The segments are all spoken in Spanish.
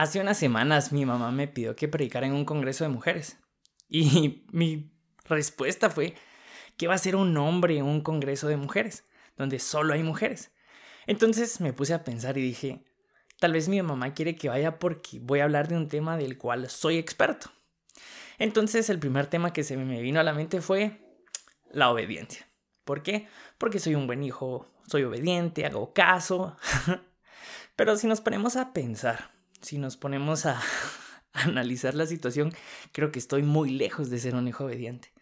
Hace unas semanas mi mamá me pidió que predicara en un congreso de mujeres. Y mi respuesta fue que va a ser un hombre en un congreso de mujeres, donde solo hay mujeres. Entonces me puse a pensar y dije, tal vez mi mamá quiere que vaya porque voy a hablar de un tema del cual soy experto. Entonces el primer tema que se me vino a la mente fue la obediencia. ¿Por qué? Porque soy un buen hijo, soy obediente, hago caso. Pero si nos ponemos a pensar, si nos ponemos a, analizar la situación, creo que estoy muy lejos de ser un hijo obediente.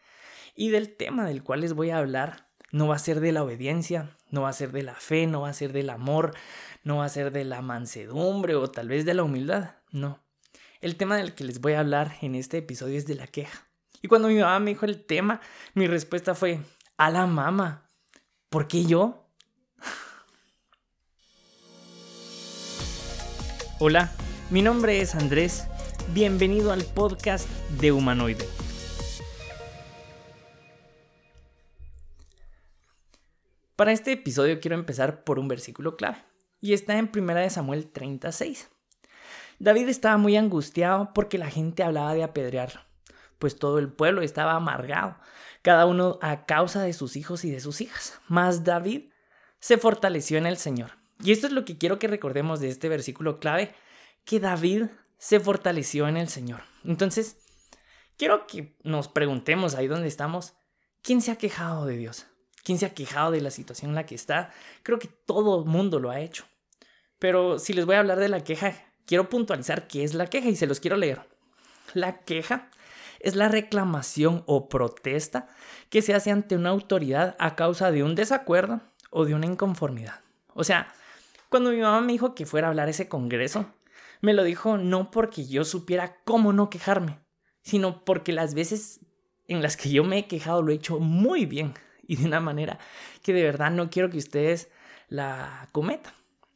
Y del tema del cual les voy a hablar no va a ser de la obediencia, no va a ser de la fe, no va a ser del amor, no va a ser de la mansedumbre o tal vez de la humildad, no. El tema del que les voy a hablar en este episodio es de la queja. Y cuando mi mamá me dijo el tema, mi respuesta fue, a la mamá, ¿por qué yo? Hola, mi nombre es Andrés. Bienvenido al podcast de Humanoide. Para este episodio quiero empezar por un versículo clave, y está en 1 Samuel 36. David estaba muy angustiado porque la gente hablaba de apedrearlo, pues todo el pueblo estaba amargado, cada uno a causa de sus hijos y de sus hijas. Mas David se fortaleció en el Señor. Y esto es lo que quiero que recordemos de este versículo clave, que David se fortaleció en el Señor. Entonces, quiero que nos preguntemos ahí donde estamos, ¿quién se ha quejado de Dios? ¿Quién se ha quejado de la situación en la que está? Creo que todo el mundo lo ha hecho. Pero si les voy a hablar de la queja, quiero puntualizar qué es la queja y se los quiero leer. La queja es la reclamación o protesta que se hace ante una autoridad a causa de un desacuerdo o de una inconformidad. O sea, cuando mi mamá me dijo que fuera a hablar ese congreso, me lo dijo no porque yo supiera cómo no quejarme, sino porque las veces en las que yo me he quejado lo he hecho muy bien y de una manera que de verdad no quiero que ustedes la cometan.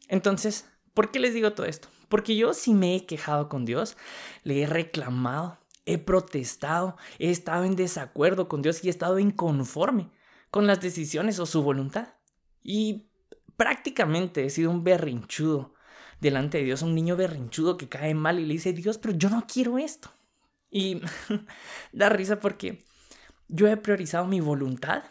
Entonces, ¿por qué les digo todo esto? Porque yo sí me he quejado con Dios, le he reclamado, he protestado, he estado en desacuerdo con Dios y he estado inconforme con las decisiones o su voluntad. Y prácticamente he sido un berrinchudo delante de Dios, un niño berrinchudo que cae mal y le dice, Dios, pero yo no quiero esto. Y da risa porque yo he priorizado mi voluntad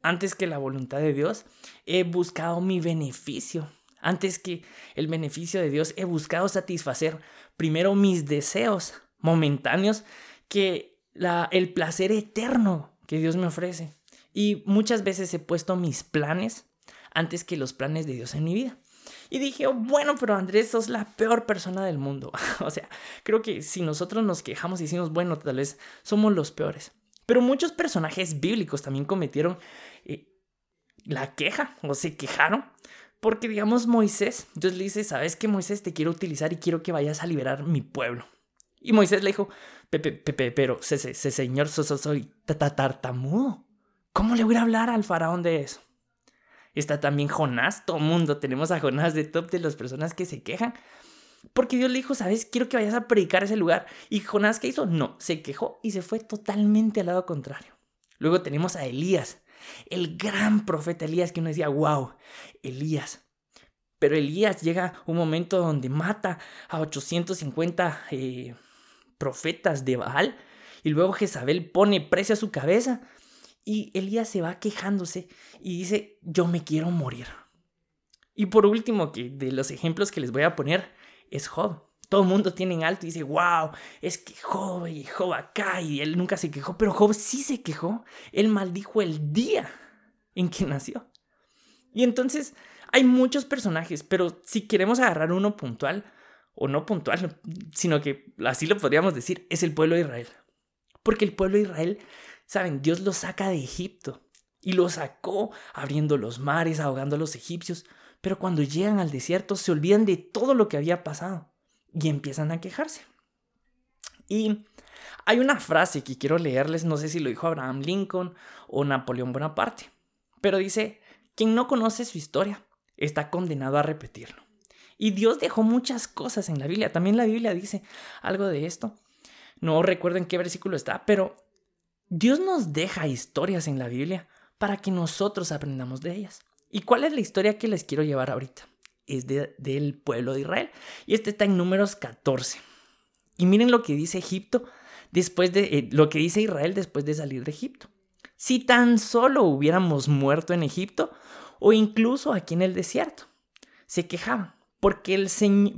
antes que la voluntad de Dios. He buscado mi beneficio. Antes que el beneficio de Dios, he buscado satisfacer primero mis deseos momentáneos que la, el placer eterno que Dios me ofrece. Y muchas veces he puesto mis planes antes que los planes de Dios en mi vida. Y dije, bueno, pero Andrés, sos la peor persona del mundo. o sea, creo que si nosotros nos quejamos y decimos, bueno, tal vez somos los peores. Pero muchos personajes bíblicos también cometieron eh, la queja o se quejaron. Porque digamos Moisés, Dios le dice, ¿sabes qué Moisés? Te quiero utilizar y quiero que vayas a liberar mi pueblo. Y Moisés le dijo, Pepe, Pepe, pero ese, señor soy tartamudo. ¿Cómo le voy a hablar al faraón de eso? Está también Jonás, todo mundo tenemos a Jonás de top de las personas que se quejan. Porque Dios le dijo, ¿sabes? Quiero que vayas a predicar ese lugar. ¿Y Jonás qué hizo? No, se quejó y se fue totalmente al lado contrario. Luego tenemos a Elías, el gran profeta Elías, que uno decía, wow, Elías. Pero Elías llega un momento donde mata a 850 eh, profetas de Baal y luego Jezabel pone precio a su cabeza y Elías se va quejándose y dice, yo me quiero morir. Y por último, que de los ejemplos que les voy a poner, es Job. Todo el mundo tiene en alto y dice, wow, es que Job y Job acá y él nunca se quejó, pero Job sí se quejó. Él maldijo el día en que nació. Y entonces hay muchos personajes, pero si queremos agarrar uno puntual, o no puntual, sino que así lo podríamos decir, es el pueblo de Israel. Porque el pueblo de Israel Saben, Dios los saca de Egipto y los sacó abriendo los mares, ahogando a los egipcios, pero cuando llegan al desierto se olvidan de todo lo que había pasado y empiezan a quejarse. Y hay una frase que quiero leerles, no sé si lo dijo Abraham Lincoln o Napoleón Bonaparte, pero dice, quien no conoce su historia está condenado a repetirlo. Y Dios dejó muchas cosas en la Biblia, también la Biblia dice algo de esto. No recuerdo en qué versículo está, pero Dios nos deja historias en la Biblia para que nosotros aprendamos de ellas. ¿Y cuál es la historia que les quiero llevar ahorita? es del pueblo de Israel. Y este está en números 14. Y miren lo que dice Egipto después de eh, lo que dice Israel después de salir de Egipto. Si tan solo hubiéramos muerto en Egipto o incluso aquí en el desierto. Se quejaban. porque el,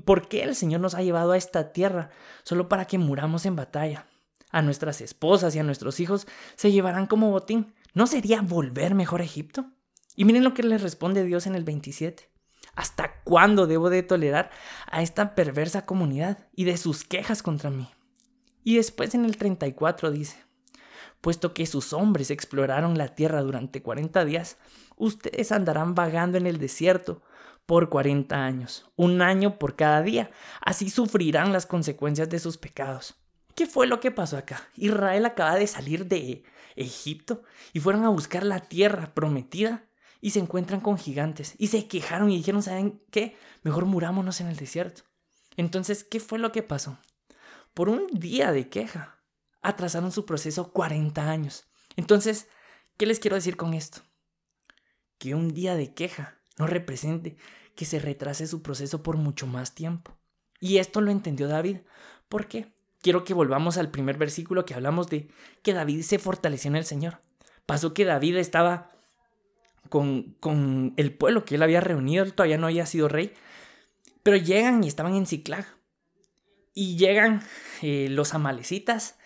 ¿Por qué el Señor nos ha llevado a esta tierra solo para que muramos en batalla? A nuestras esposas y a nuestros hijos se llevarán como botín. ¿No sería volver mejor a Egipto? Y miren lo que le responde Dios en el 27. ¿Hasta cuándo debo de tolerar a esta perversa comunidad y de sus quejas contra mí? Y después en el 34 dice, puesto que sus hombres exploraron la tierra durante 40 días, ustedes andarán vagando en el desierto por 40 años, un año por cada día, así sufrirán las consecuencias de sus pecados. ¿Qué fue lo que pasó acá? Israel acaba de salir de Egipto y fueron a buscar la tierra prometida y se encuentran con gigantes y se quejaron y dijeron, ¿saben qué? Mejor murámonos en el desierto. Entonces, ¿qué fue lo que pasó? Por un día de queja, atrasaron su proceso 40 años. Entonces, ¿qué les quiero decir con esto? Que un día de queja no represente que se retrase su proceso por mucho más tiempo. Y esto lo entendió David. ¿Por qué? Quiero que volvamos al primer versículo que hablamos de que David se fortaleció en el Señor. Pasó que David estaba con, el pueblo que él había reunido, todavía no había sido rey, pero llegan y estaban en Ciclag. Y llegan eh, los amalecitas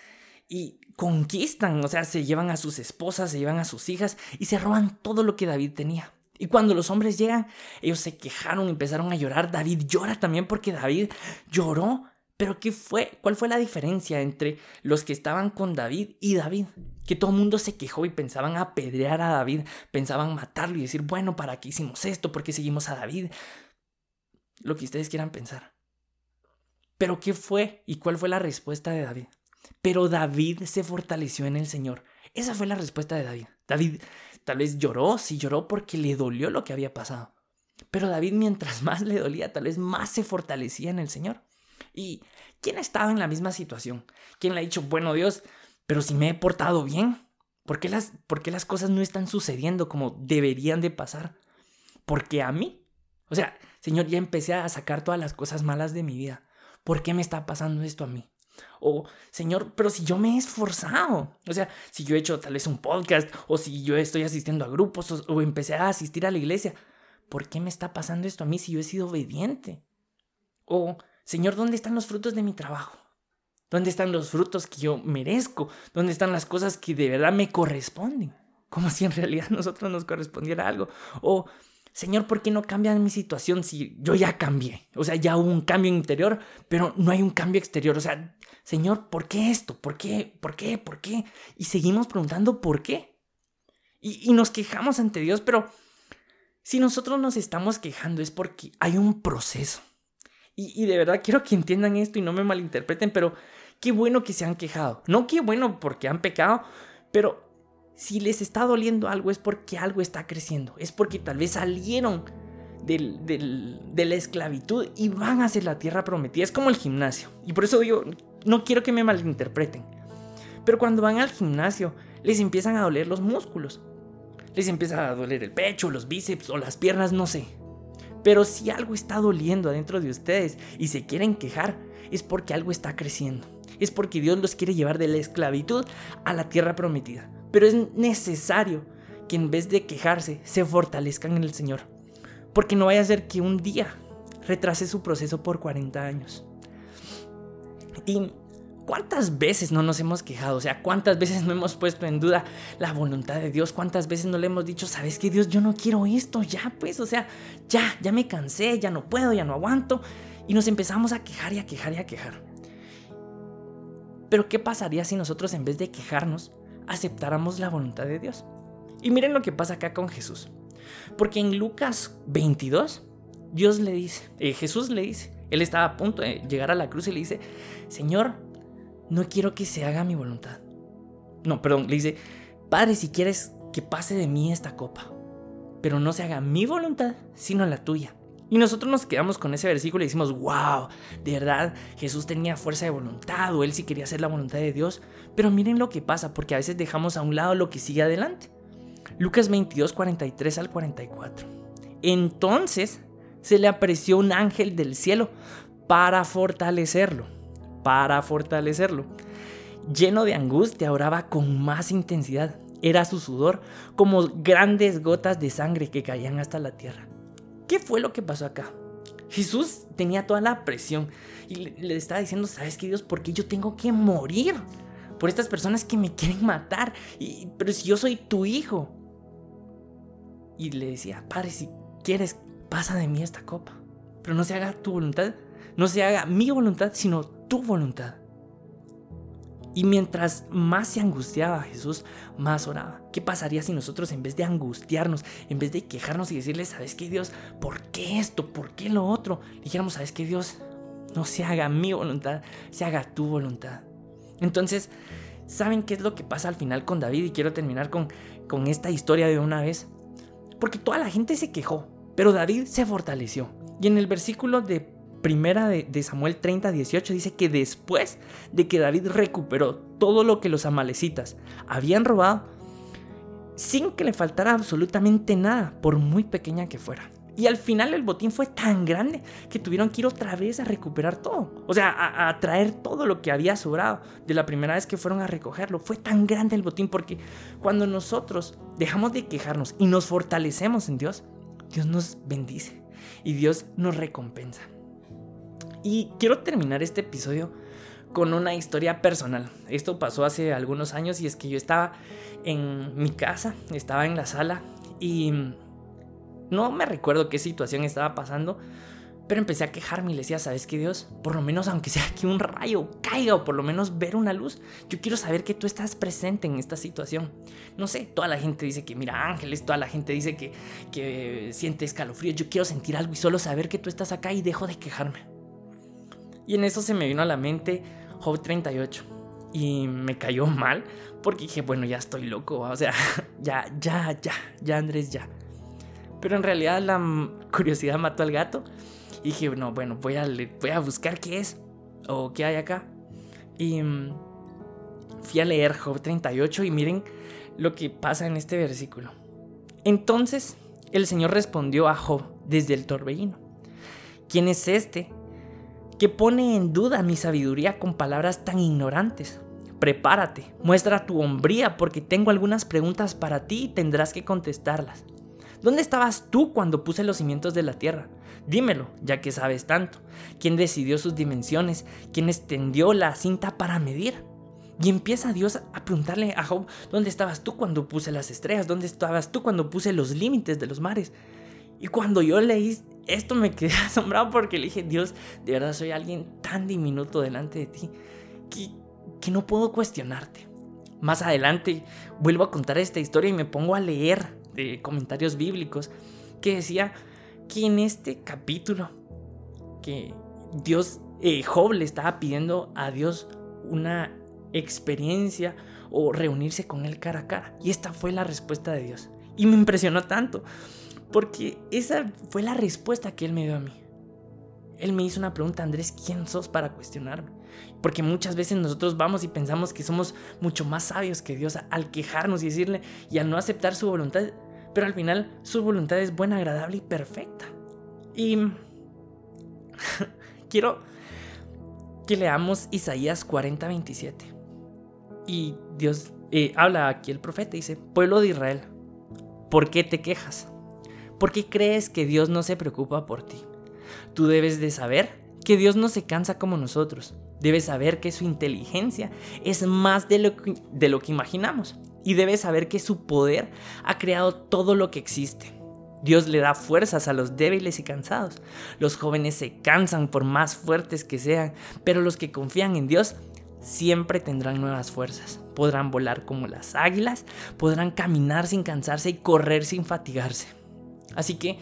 y conquistan, o sea, se llevan a sus esposas, se llevan a sus hijas y se roban todo lo que David tenía. Y cuando los hombres llegan, ellos se quejaron, empezaron a llorar. David llora también porque David lloró pero ¿qué fue? ¿Cuál fue la diferencia entre los que estaban con David y David? Que todo el mundo se quejó y pensaban apedrear a David, pensaban matarlo y decir, bueno, ¿para qué hicimos esto? ¿Por qué seguimos a David? Lo que ustedes quieran pensar. Pero ¿qué fue y cuál fue la respuesta de David? Pero David se fortaleció en el Señor. Esa fue la respuesta de David. David tal vez lloró, sí lloró porque le dolió lo que había pasado. Pero David mientras más le dolía, tal vez más se fortalecía en el Señor. ¿Y quién ha estado en la misma situación? ¿Quién le ha dicho, bueno Dios, pero si me he portado bien? ¿Por qué las, las cosas no están sucediendo como deberían de pasar? Porque a mí, o sea, Señor, ya empecé a sacar todas las cosas malas de mi vida. ¿Por qué me está pasando esto a mí? O, Señor, pero si yo me he esforzado, o sea, si yo he hecho tal vez un podcast, o si yo estoy asistiendo a grupos, o, o empecé a asistir a la iglesia, ¿por qué me está pasando esto a mí si yo he sido obediente? O, Señor, ¿dónde están los frutos de mi trabajo? ¿Dónde están los frutos que yo merezco? ¿Dónde están las cosas que de verdad me corresponden? Como si en realidad a nosotros nos correspondiera algo. O, Señor, ¿por qué no cambia mi situación si yo ya cambié? O sea, ya hubo un cambio interior, pero no hay un cambio exterior. O sea, Señor, ¿por qué esto? ¿Por qué? ¿Por qué? ¿Por qué? Y seguimos preguntando por qué. Y, y nos quejamos ante Dios, pero si nosotros nos estamos quejando es porque hay un proceso. Y, de verdad quiero que entiendan esto y no me malinterpreten, pero qué bueno que se han quejado. No qué bueno porque han pecado, pero si les está doliendo algo es porque algo está creciendo. Es porque tal vez salieron de la esclavitud y van hacia la tierra prometida. Es como el gimnasio. Y por eso digo, no quiero que me malinterpreten. Pero cuando van al gimnasio, les empiezan a doler los músculos. Les empieza a doler el pecho, los bíceps o las piernas, no sé. Pero si algo está doliendo adentro de ustedes y se quieren quejar, es porque algo está creciendo. Es porque Dios los quiere llevar de la esclavitud a la tierra prometida. Pero es necesario que en vez de quejarse, se fortalezcan en el Señor. Porque no vaya a ser que un día retrase su proceso por 40 años. Y ¿Cuántas veces no nos hemos quejado? O sea, ¿cuántas veces no hemos puesto en duda la voluntad de Dios? ¿Cuántas veces no le hemos dicho, sabes que Dios, yo no quiero esto, ya pues, o sea, ya, ya me cansé, ya no puedo, ya no aguanto? Y nos empezamos a quejar y a quejar y a quejar. Pero ¿qué pasaría si nosotros en vez de quejarnos, aceptáramos la voluntad de Dios? Y miren lo que pasa acá con Jesús. Porque en Lucas 22, Dios le dice, eh, Jesús le dice, él estaba a punto de llegar a la cruz y le dice, Señor, no quiero que se haga mi voluntad. No, perdón, le dice, Padre, si quieres que pase de mí esta copa, pero no se haga mi voluntad, sino la tuya. Y nosotros nos quedamos con ese versículo y decimos, wow, de verdad, Jesús tenía fuerza de voluntad o él sí quería hacer la voluntad de Dios. Pero miren lo que pasa, porque a veces dejamos a un lado lo que sigue adelante. Lucas 22, 43 al 44. Entonces se le apareció un ángel del cielo para fortalecerlo, para fortalecerlo. Lleno de angustia, oraba con más intensidad. Era su sudor como grandes gotas de sangre que caían hasta la tierra. ¿Qué fue lo que pasó acá? Jesús tenía toda la presión y le, estaba diciendo, ¿sabes qué Dios? ¿Por qué yo tengo que morir? Por estas personas que me quieren matar. Pero si yo soy tu hijo. Y le decía, Padre, si quieres, pasa de mí esta copa. Pero no se haga tu voluntad, no se haga mi voluntad, sino tu voluntad. Y mientras más se angustiaba Jesús, más oraba. ¿Qué pasaría si nosotros en vez de angustiarnos, en vez de quejarnos y decirle, ¿sabes qué Dios? ¿Por qué esto? ¿Por qué lo otro? Dijéramos, ¿sabes qué Dios? No se haga mi voluntad, se haga tu voluntad. Entonces, ¿saben qué es lo que pasa al final con David? Y quiero terminar con, con esta historia de una vez. Porque toda la gente se quejó, pero David se fortaleció. Y en el versículo de primera de, Samuel 30, 18 dice que después de que David recuperó todo lo que los amalecitas habían robado, sin que le faltara absolutamente nada, por muy pequeña que fuera. Y al final el botín fue tan grande que tuvieron que ir otra vez a recuperar todo. O sea, a, a, traer todo lo que había sobrado de la primera vez que fueron a recogerlo. Fue tan grande el botín porque cuando nosotros dejamos de quejarnos y nos fortalecemos en Dios, Dios nos bendice y Dios nos recompensa. Y quiero terminar este episodio con una historia personal. Esto pasó hace algunos años y es que yo estaba en mi casa, estaba en la sala y no me recuerdo qué situación estaba pasando, pero empecé a quejarme y le decía, ¿sabes qué Dios? Por lo menos aunque sea que un rayo caiga o por lo menos ver una luz, yo quiero saber que tú estás presente en esta situación. No sé, toda la gente dice que mira ángeles, toda la gente dice que, que siente escalofríos, yo quiero sentir algo y solo saber que tú estás acá y dejo de quejarme. Y en eso se me vino a la mente Job 38. Y me cayó mal porque dije, bueno, ya estoy loco. O sea, ya, ya, ya, ya, Andrés, ya. Pero en realidad la curiosidad mató al gato. Y dije, no, bueno, voy a, voy a buscar qué es o qué hay acá. Y mm, fui a leer Job 38 y miren lo que pasa en este versículo. Entonces el Señor respondió a Job desde el torbellino. ¿Quién es este que pone en duda mi sabiduría con palabras tan ignorantes. Prepárate, muestra tu hombría porque tengo algunas preguntas para ti y tendrás que contestarlas. ¿Dónde estabas tú cuando puse los cimientos de la tierra? Dímelo, ya que sabes tanto. ¿Quién decidió sus dimensiones? ¿Quién extendió la cinta para medir? Y empieza Dios a preguntarle a Job, ¿dónde estabas tú cuando puse las estrellas? ¿Dónde estabas tú cuando puse los límites de los mares? Y cuando yo leí esto me quedé asombrado porque le dije, Dios, de verdad soy alguien tan diminuto delante de ti que, que no puedo cuestionarte. Más adelante vuelvo a contar esta historia y me pongo a leer de comentarios bíblicos que decía que en este capítulo que Dios, eh, Job le estaba pidiendo a Dios una experiencia o reunirse con él cara a cara. Y esta fue la respuesta de Dios. Y me impresionó tanto porque esa fue la respuesta que él me dio a mí. Él me hizo una pregunta, Andrés, ¿quién sos para cuestionarme? Porque muchas veces nosotros vamos y pensamos que somos mucho más sabios que Dios al quejarnos y decirle y al no aceptar su voluntad, pero al final su voluntad es buena, agradable y perfecta. Y quiero que leamos Isaías 40:27. Y Dios eh, habla aquí el profeta, dice, pueblo de Israel, ¿por qué te quejas? ¿Por qué crees que Dios no se preocupa por ti? Tú debes de saber que Dios no se cansa como nosotros. Debes saber que su inteligencia es más de lo, que, de lo que imaginamos. Y debes saber que su poder ha creado todo lo que existe. Dios le da fuerzas a los débiles y cansados. Los jóvenes se cansan por más fuertes que sean, pero los que confían en Dios siempre tendrán nuevas fuerzas. Podrán volar como las águilas, podrán caminar sin cansarse y correr sin fatigarse. Así que,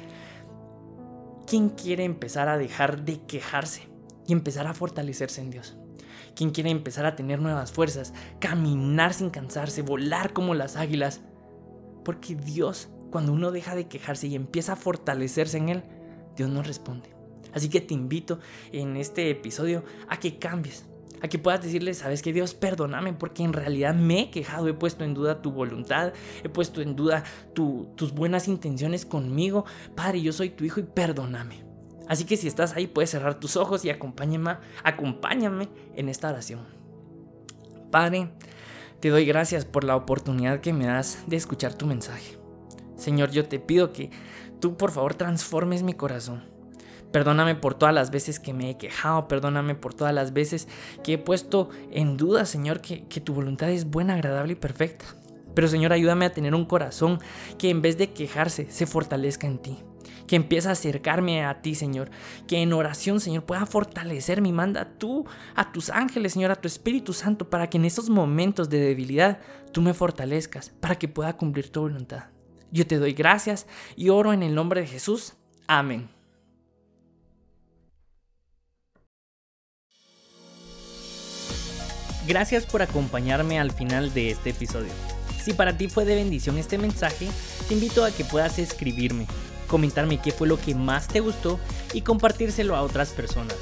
¿quién quiere empezar a dejar de quejarse y empezar a fortalecerse en Dios? ¿Quién quiere empezar a tener nuevas fuerzas, caminar sin cansarse, volar como las águilas? Porque Dios, cuando uno deja de quejarse y empieza a fortalecerse en Él, Dios nos responde. Así que te invito en este episodio a que cambies, a que puedas decirle, sabes que Dios, perdóname porque en realidad me he quejado, he puesto en duda tu voluntad, he puesto en duda tus buenas intenciones conmigo. Padre, yo soy tu hijo y perdóname. Así que si estás ahí puedes cerrar tus ojos y acompáñame, acompáñame en esta oración. Padre, te doy gracias por la oportunidad que me das de escuchar tu mensaje. Señor, yo te pido que tú por favor transformes mi corazón. Perdóname por todas las veces que me he quejado, perdóname por todas las veces que he puesto en duda, Señor, que, tu voluntad es buena, agradable y perfecta. Pero Señor, ayúdame a tener un corazón que en vez de quejarse, se fortalezca en ti que empiece a acercarme a ti, Señor. Que en oración, Señor, pueda fortalecerme. Manda tú a tus ángeles, Señor, a tu Espíritu Santo, para que en esos momentos de debilidad tú me fortalezcas, para que pueda cumplir tu voluntad. Yo te doy gracias y oro en el nombre de Jesús. Amén. Gracias por acompañarme al final de este episodio. Si para ti fue de bendición este mensaje, te invito a que puedas escribirme comentarme qué fue lo que más te gustó y compartírselo a otras personas.